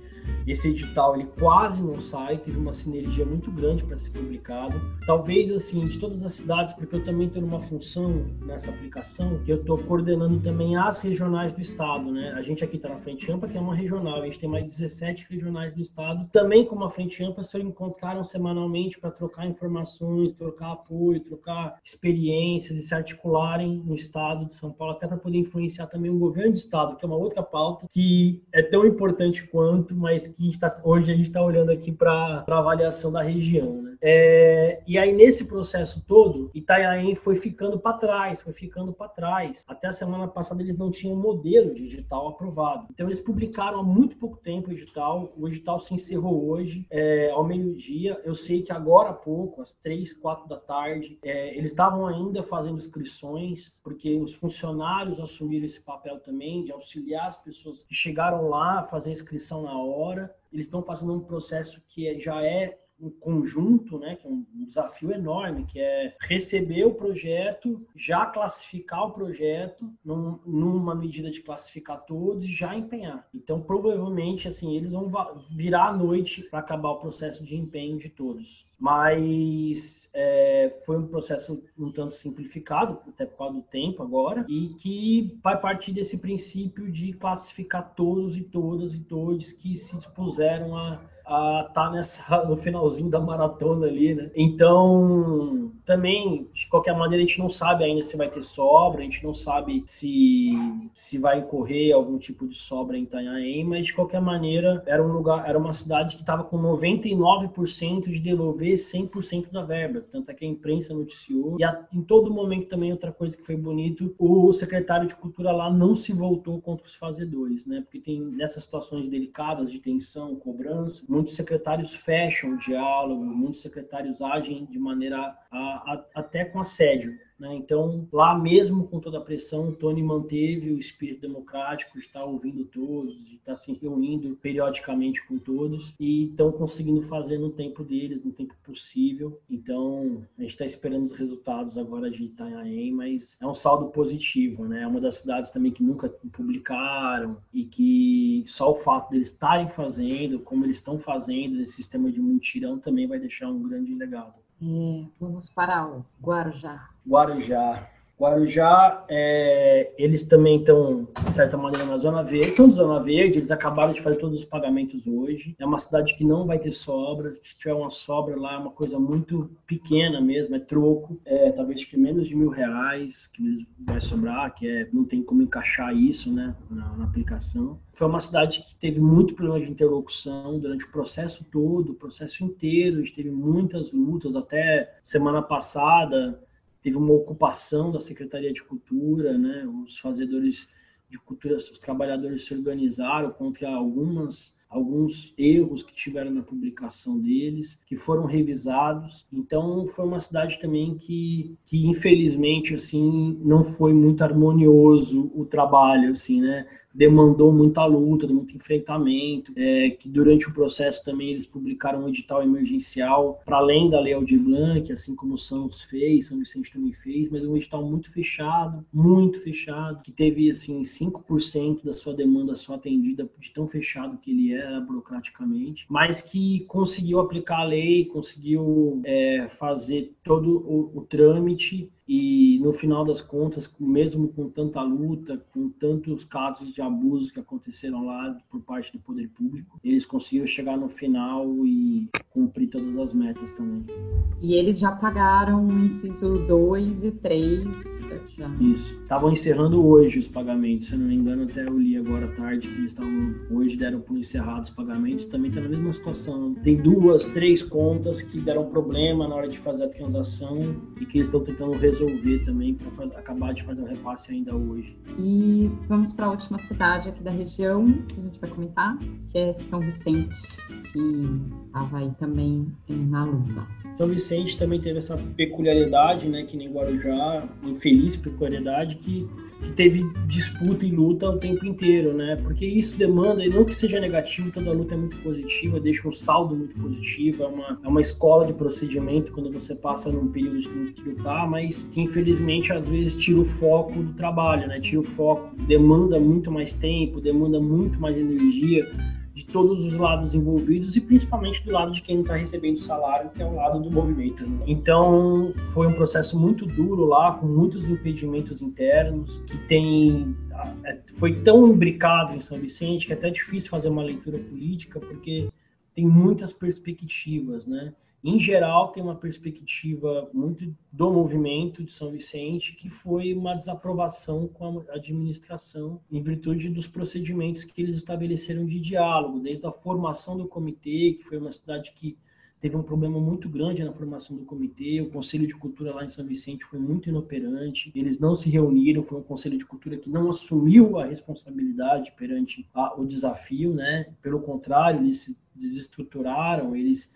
esse edital ele quase não sai, teve uma sinergia muito grande para ser publicado. Talvez assim, de todas as cidades, porque eu também tenho uma função nessa aplicação, que eu estou coordenando também as regionais do estado, né? A gente aqui está na Frente Ampla, que é uma regional, a gente tem mais 17 regionais do estado, também com uma Frente Ampla, se encontraram semanalmente para trocar informações, trocar apoio, trocar experiências e se articularem no estado de São Paulo, até para poder influenciar também o governo do estado, que é uma outra pauta que é tão importante quanto, mas mas que está, hoje a gente está olhando aqui para a avaliação da região. Né? É, e aí, nesse processo todo, Itanhaém foi ficando para trás, foi ficando para trás. Até a semana passada eles não tinham modelo de edital aprovado. Então, eles publicaram há muito pouco tempo o edital. O edital se encerrou hoje, é, ao meio-dia. Eu sei que agora há pouco, às três, quatro da tarde, é, eles estavam ainda fazendo inscrições, porque os funcionários assumiram esse papel também de auxiliar as pessoas que chegaram lá fazer inscrição na hora agora eles estão fazendo um processo que é, já é um conjunto, né, que é um desafio enorme, que é receber o projeto, já classificar o projeto num, numa medida de classificar todos e já empenhar. Então, provavelmente, assim, eles vão virar à noite para acabar o processo de empenho de todos. Mas é, foi um processo um tanto simplificado, até por causa do tempo agora, e que vai partir desse princípio de classificar todos e todas e todos que se dispuseram a a tá nessa no finalzinho da maratona ali, né? Então, também, de qualquer maneira, a gente não sabe ainda se vai ter sobra, a gente não sabe se se vai correr algum tipo de sobra em Itanhaém, mas de qualquer maneira, era um lugar, era uma cidade que estava com 99% de devolver 100% da verba, tanto é que a imprensa noticiou. E a, em todo momento também outra coisa que foi bonito, o secretário de Cultura lá não se voltou contra os fazedores, né? Porque tem nessas situações delicadas de tensão, cobrança, muitos secretários fecham o diálogo, muitos secretários agem de maneira a, a, até com assédio. Né? Então, lá mesmo com toda a pressão, o Tony manteve o espírito democrático de estar ouvindo todos, de estar se reunindo periodicamente com todos e estão conseguindo fazer no tempo deles, no tempo possível. Então, a gente está esperando os resultados agora de Itanhaém, mas é um saldo positivo. Né? É uma das cidades também que nunca publicaram e que só o fato deles estarem fazendo, como eles estão fazendo nesse sistema de multirão, também vai deixar um grande legado. É, vamos para o Guarujá. Guarujá. Guarujá, é, eles também estão, de certa maneira, na Zona Verde. Estão na Zona Verde, eles acabaram de fazer todos os pagamentos hoje. É uma cidade que não vai ter sobra. Se tiver uma sobra lá, é uma coisa muito pequena mesmo, é troco. É, talvez que menos de mil reais que vai sobrar, que é, não tem como encaixar isso né, na, na aplicação. Foi uma cidade que teve muito problema de interlocução durante o processo todo, o processo inteiro. A gente teve muitas lutas, até semana passada teve uma ocupação da Secretaria de Cultura, né? Os fazedores de cultura, os trabalhadores se organizaram contra algumas alguns erros que tiveram na publicação deles, que foram revisados. Então, foi uma cidade também que, que infelizmente, assim, não foi muito harmonioso o trabalho, assim, né? Demandou muita luta, muito enfrentamento, é, que durante o processo também eles publicaram um edital emergencial para além da Lei Aldir Blanc, assim como o Santos fez, São Vicente também fez, mas um edital muito fechado, muito fechado, que teve assim 5% da sua demanda só atendida de tão fechado que ele era burocraticamente, mas que conseguiu aplicar a lei, conseguiu é, fazer todo o, o trâmite e no final das contas, mesmo com tanta luta, com tantos casos de abusos que aconteceram lá por parte do poder público, eles conseguiram chegar no final e cumprir todas as metas também. E eles já pagaram o inciso 2 e 3 já. Isso. Estavam encerrando hoje os pagamentos, se eu não me engano, até eu li agora à tarde que eles estavam hoje deram por encerrados os pagamentos, também está na mesma situação. Tem duas, três contas que deram problema na hora de fazer a transação e que eles estão tentando resolver resolver também para acabar de fazer o repasse ainda hoje. E vamos para a última cidade aqui da região que a gente vai comentar, que é São Vicente, que estava aí também na luta. São Vicente também teve essa peculiaridade, né, que nem Guarujá, infeliz peculiaridade que que teve disputa e luta o tempo inteiro, né? Porque isso demanda, e não que seja negativo, toda luta é muito positiva, deixa um saldo muito positivo, é uma, é uma escola de procedimento quando você passa num período de ter que lutar, mas que infelizmente às vezes tira o foco do trabalho, né? Tira o foco, demanda muito mais tempo, demanda muito mais energia de todos os lados envolvidos e principalmente do lado de quem está recebendo o salário, que é o lado do movimento. Né? Então, foi um processo muito duro lá, com muitos impedimentos internos, que tem é, foi tão imbricado em São Vicente que é até difícil fazer uma leitura política, porque tem muitas perspectivas, né? Em geral, tem uma perspectiva muito do movimento de São Vicente, que foi uma desaprovação com a administração em virtude dos procedimentos que eles estabeleceram de diálogo, desde a formação do comitê, que foi uma cidade que teve um problema muito grande na formação do comitê. O Conselho de Cultura lá em São Vicente foi muito inoperante. Eles não se reuniram. Foi um Conselho de Cultura que não assumiu a responsabilidade perante a, o desafio, né? Pelo contrário, eles se desestruturaram. Eles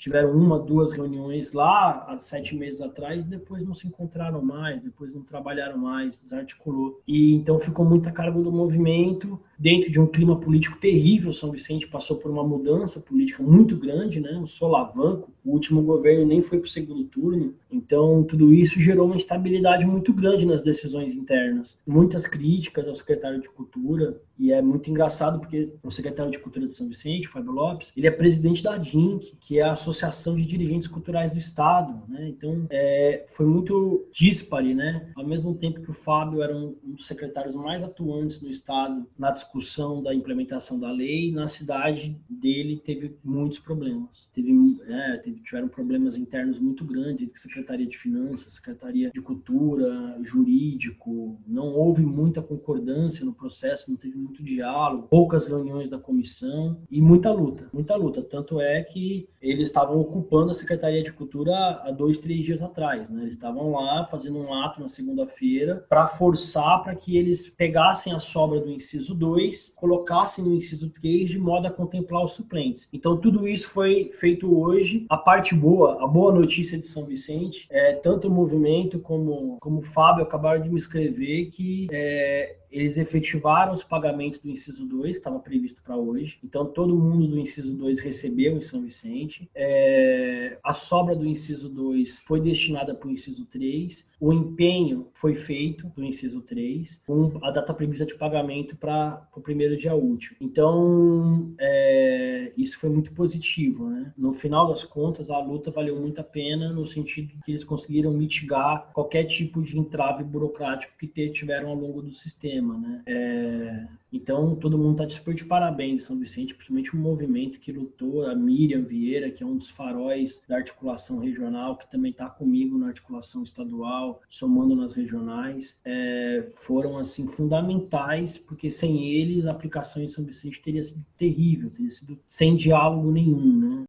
tiveram uma, duas reuniões lá há sete meses atrás, depois não se encontraram mais, depois não trabalharam mais, desarticulou. E então ficou muita carga do movimento dentro de um clima político terrível. São Vicente passou por uma mudança política muito grande, né? Um solavanco. O último governo nem foi para o segundo turno. Então, tudo isso gerou uma instabilidade muito grande nas decisões internas. Muitas críticas ao secretário de Cultura, e é muito engraçado porque o secretário de Cultura de São Vicente, Fábio Lopes, ele é presidente da DINC, que é a Associação de Dirigentes Culturais do Estado, né? Então, é, foi muito dispare, né? Ao mesmo tempo que o Fábio era um, um dos secretários mais atuantes no Estado na discussão da implementação da lei, na cidade dele teve muitos problemas. Teve, é, teve, tiveram problemas internos muito grandes, Secretaria de Finanças, Secretaria de Cultura, Jurídico, não houve muita concordância no processo, não teve muito diálogo, poucas reuniões da comissão e muita luta, muita luta. Tanto é que eles estavam ocupando a Secretaria de Cultura há dois, três dias atrás, né? Eles estavam lá fazendo um ato na segunda-feira para forçar para que eles pegassem a sobra do inciso 2 2 colocassem no inciso 3 de modo a contemplar os suplentes. Então, tudo isso foi feito hoje. A parte boa, a boa notícia de São Vicente, é, tanto o movimento como, como o Fábio acabaram de me escrever que é, eles efetivaram os pagamentos do inciso 2, que estava previsto para hoje. Então, todo mundo do inciso 2 recebeu em São Vicente. É, a sobra do inciso 2 foi destinada para o inciso 3. O empenho foi feito do inciso 3, com a data prevista de pagamento para o primeiro dia útil. Então, é, isso foi muito positivo. Né? No final das contas, a luta valeu muito a pena, no sentido que eles conseguiram mitigar qualquer tipo de entrave burocrático que tiveram ao longo do sistema sistema, né? É, então, todo mundo está de super de parabéns São Vicente, principalmente o movimento que lutou, a Miriam Vieira, que é um dos faróis da articulação regional, que também está comigo na articulação estadual, somando nas regionais, é, foram, assim, fundamentais, porque sem eles a aplicação em São Vicente teria sido terrível, teria sido sem diálogo nenhum, né?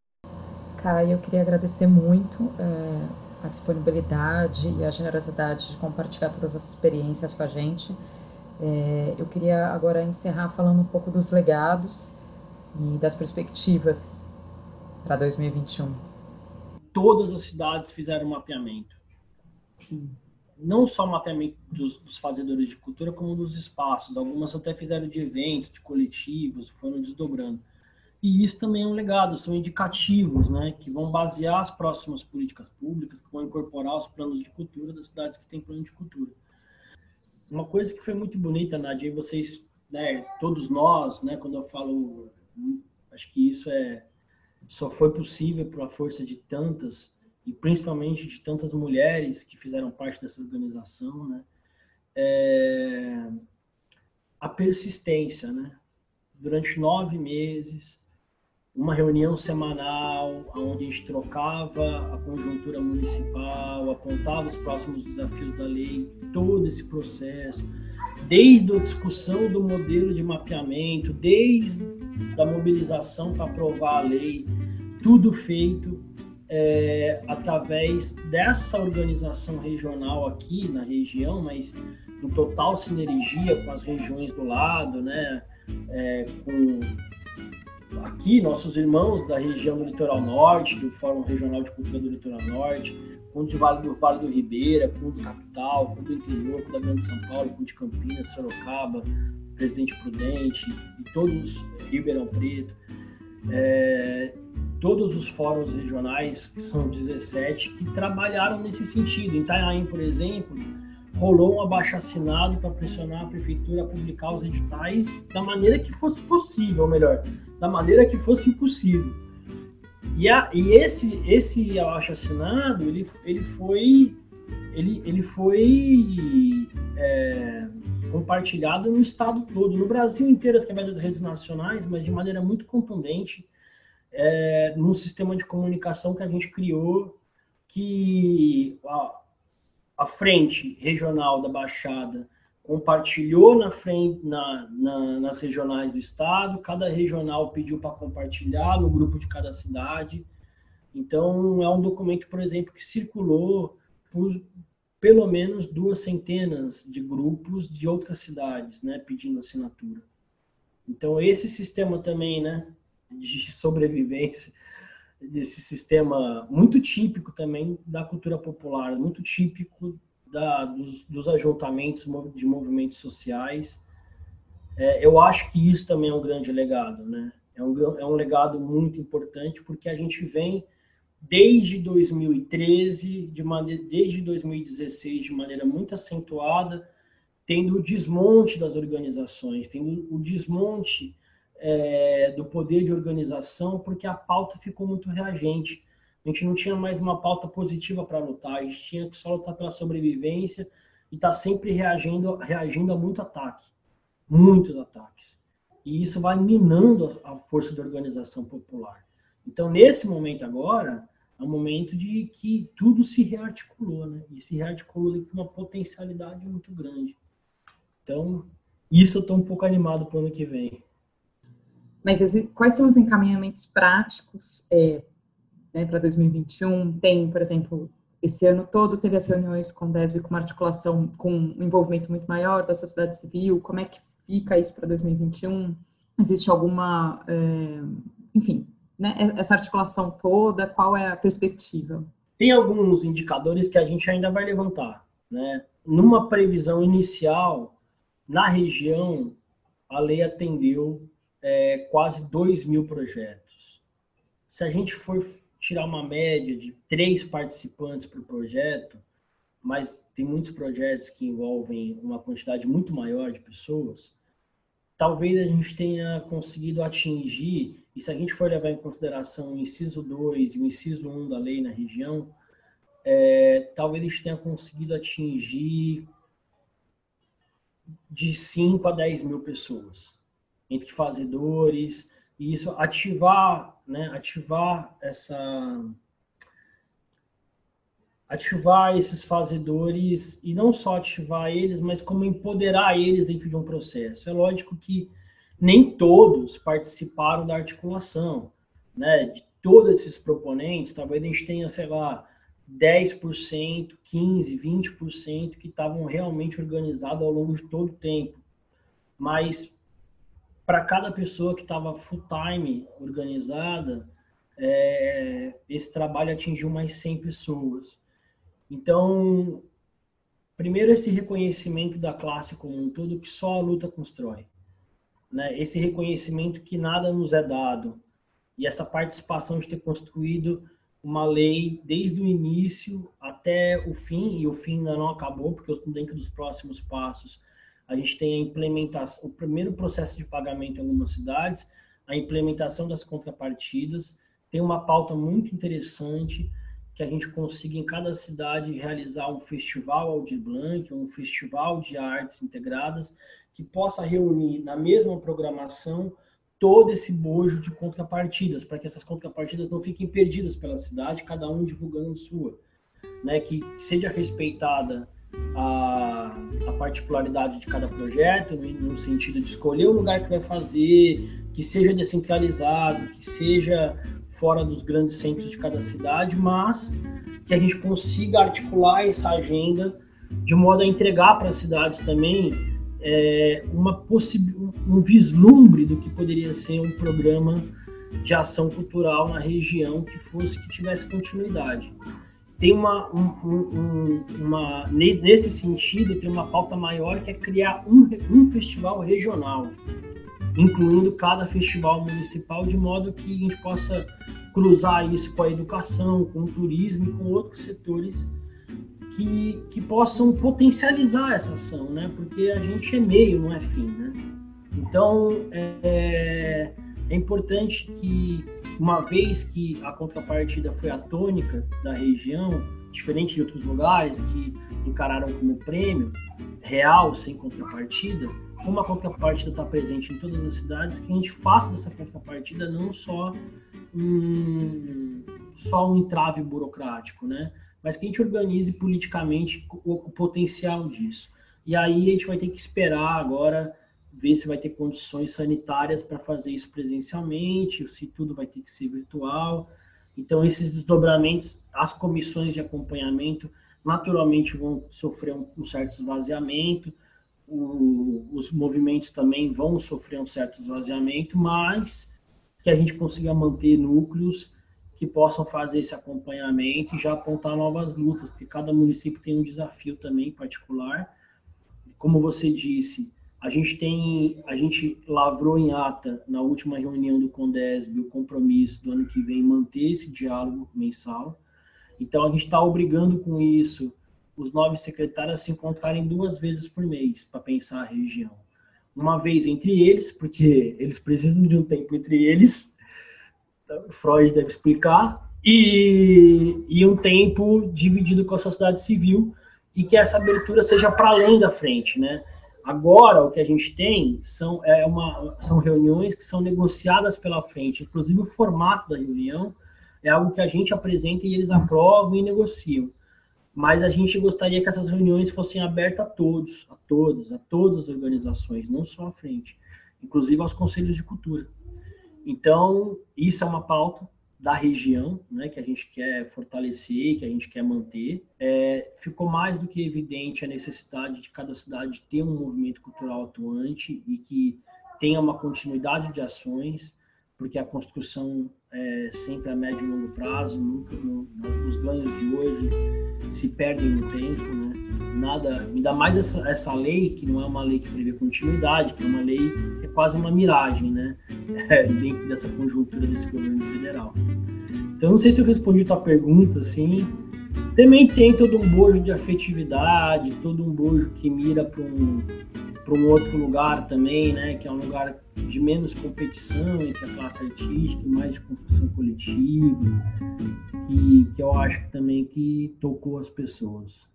Caio, eu queria agradecer muito é, a disponibilidade e a generosidade de compartilhar todas as experiências com a gente. É, eu queria agora encerrar falando um pouco dos legados e das perspectivas para 2021. Todas as cidades fizeram mapeamento. Sim. Não só mapeamento dos, dos, fazedores de cultura, como dos espaços. Algumas até fizeram de eventos, de coletivos, foram desdobrando. E isso também é um legado, são indicativos, né, que vão basear as próximas políticas públicas, que vão incorporar os planos de cultura das cidades que têm plano de cultura. Uma coisa que foi muito bonita, Nadia, vocês, né, todos nós, né, quando eu falo, acho que isso é só foi possível por a força de tantas e principalmente de tantas mulheres que fizeram parte dessa organização, né, é, a persistência, né, durante nove meses uma reunião semanal, onde a gente trocava a conjuntura municipal, apontava os próximos desafios da lei, todo esse processo, desde a discussão do modelo de mapeamento, desde a mobilização para aprovar a lei, tudo feito é, através dessa organização regional aqui na região, mas em total sinergia com as regiões do lado, né? É, com aqui, nossos irmãos da região do Litoral Norte, do Fórum Regional de Cultura do Litoral Norte, com do Vale do, vale do Ribeira, com do Capital, com do Interior, com da Grande São Paulo, com de Campinas, Sorocaba, Presidente Prudente, e todos, Ribeirão Preto, é, todos os fóruns regionais, que são 17, que trabalharam nesse sentido. Em Itanhaém, por exemplo, rolou um abaixo-assinado para pressionar a prefeitura a publicar os editais da maneira que fosse possível, ou melhor, da maneira que fosse impossível. E, a, e esse esse abaixo-assinado ele, ele foi ele, ele foi é, compartilhado no estado todo, no Brasil inteiro através das redes nacionais, mas de maneira muito contundente é, no sistema de comunicação que a gente criou que a frente regional da Baixada compartilhou na frente, na, na, nas regionais do estado, cada regional pediu para compartilhar no grupo de cada cidade. Então, é um documento, por exemplo, que circulou por pelo menos duas centenas de grupos de outras cidades, né, pedindo assinatura. Então, esse sistema também, né, de sobrevivência, desse sistema muito típico também da cultura popular, muito típico da, dos, dos ajuntamentos de movimentos sociais. É, eu acho que isso também é um grande legado, né? É um, é um legado muito importante porque a gente vem desde 2013, de maneira, desde 2016, de maneira muito acentuada, tendo o desmonte das organizações, tendo o desmonte é, do poder de organização, porque a pauta ficou muito reagente. A gente não tinha mais uma pauta positiva para lutar, a gente tinha que só lutar pela sobrevivência e estar tá sempre reagindo, reagindo a muito ataque, muitos ataques. E isso vai minando a força de organização popular. Então, nesse momento agora, é um momento de que tudo se rearticulou, né? E se rearticulou com uma potencialidade muito grande. Então, isso eu estou um pouco animado para o ano que vem. Mas quais são os encaminhamentos práticos é, né, para 2021? Tem, por exemplo, esse ano todo teve as reuniões com o DESB com uma articulação, com um envolvimento muito maior da sociedade civil. Como é que fica isso para 2021? Existe alguma, é, enfim, né, essa articulação toda? Qual é a perspectiva? Tem alguns indicadores que a gente ainda vai levantar, né? Numa previsão inicial, na região, a lei atendeu é, quase 2 mil projetos. Se a gente for tirar uma média de três participantes por projeto, mas tem muitos projetos que envolvem uma quantidade muito maior de pessoas, talvez a gente tenha conseguido atingir, e se a gente for levar em consideração o inciso 2 e o inciso 1 da lei na região, é, talvez a gente tenha conseguido atingir de 5 a 10 mil pessoas entre fazedores, e isso ativar, né, ativar essa ativar esses fazedores e não só ativar eles, mas como empoderar eles dentro de um processo. É lógico que nem todos participaram da articulação, né? De todos esses proponentes, talvez a gente tenha, sei lá, 10%, 15%, 20% que estavam realmente organizados ao longo de todo o tempo mas para cada pessoa que estava full time organizada, é, esse trabalho atingiu mais 100 pessoas. Então, primeiro esse reconhecimento da classe como um todo que só a luta constrói, né? Esse reconhecimento que nada nos é dado e essa participação de ter construído uma lei desde o início até o fim e o fim ainda não acabou porque dentro dos próximos passos a gente tem a implementação, o primeiro processo de pagamento em algumas cidades, a implementação das contrapartidas, tem uma pauta muito interessante que a gente consiga em cada cidade realizar um festival Aldir Blanc, um festival de artes integradas, que possa reunir na mesma programação todo esse bojo de contrapartidas, para que essas contrapartidas não fiquem perdidas pela cidade, cada um divulgando sua, né? que seja respeitada a, a particularidade de cada projeto, no, no sentido de escolher o lugar que vai fazer, que seja descentralizado, que seja fora dos grandes centros de cada cidade, mas que a gente consiga articular essa agenda de modo a entregar para as cidades também é, uma um vislumbre do que poderia ser um programa de ação cultural na região que fosse que tivesse continuidade tem uma, um, um, uma nesse sentido tem uma pauta maior que é criar um, um festival regional, incluindo cada festival municipal, de modo que a gente possa cruzar isso com a educação, com o turismo e com outros setores que, que possam potencializar essa ação, né? Porque a gente é meio, não é fim, né? Então é, é importante que uma vez que a contrapartida foi a tônica da região, diferente de outros lugares que encararam como prêmio real, sem contrapartida, como a contrapartida está presente em todas as cidades, que a gente faça dessa contrapartida não só um, só um entrave burocrático, né? mas que a gente organize politicamente o, o potencial disso. E aí a gente vai ter que esperar agora ver se vai ter condições sanitárias para fazer isso presencialmente, se tudo vai ter que ser virtual. Então, esses desdobramentos, as comissões de acompanhamento, naturalmente vão sofrer um, certo esvaziamento, o, os movimentos também vão sofrer um certo esvaziamento, mas que a gente consiga manter núcleos que possam fazer esse acompanhamento e já apontar novas lutas, porque cada município tem um desafio também particular. Como você disse, a gente tem, a gente lavrou em ata na última reunião do Condesb o compromisso do ano que vem manter esse diálogo mensal. Então a gente está obrigando com isso os nove secretários a se encontrarem duas vezes por mês para pensar a região. Uma vez entre eles, porque eles precisam de um tempo entre eles, Freud deve explicar, e, e um tempo dividido com a sociedade civil, e que essa abertura seja para além da frente, né? Agora, o que a gente tem são, é uma, são reuniões que são negociadas pela frente, inclusive o formato da reunião é algo que a gente apresenta e eles aprovam e negociam. Mas a gente gostaria que essas reuniões fossem abertas a todos, a todas, a todas as organizações, não só à frente, inclusive aos conselhos de cultura. Então, isso é uma pauta da região, né, que a gente quer fortalecer, que a gente quer manter. É, ficou mais do que evidente a necessidade de cada cidade ter um movimento cultural atuante e que tenha uma continuidade de ações, porque a construção é sempre a médio e longo prazo, nunca, os ganhos de hoje se perdem no tempo, né? Nada, ainda mais essa, essa lei, que não é uma lei que prevê continuidade, que é uma lei que é quase uma miragem, né? É, dentro dessa conjuntura desse governo federal. Então, não sei se eu respondi a tua pergunta, assim. Também tem todo um bojo de afetividade, todo um bojo que mira para um, um outro lugar também, né? Que é um lugar de menos competição entre a classe artística, mais de construção coletiva, que, que eu acho também que tocou as pessoas.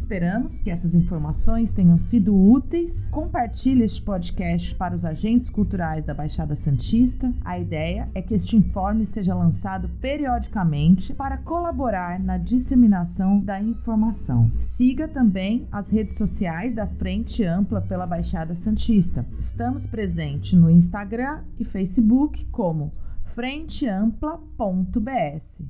Esperamos que essas informações tenham sido úteis. Compartilhe este podcast para os agentes culturais da Baixada Santista. A ideia é que este informe seja lançado periodicamente para colaborar na disseminação da informação. Siga também as redes sociais da Frente Ampla pela Baixada Santista. Estamos presentes no Instagram e Facebook como frenteampla.bs.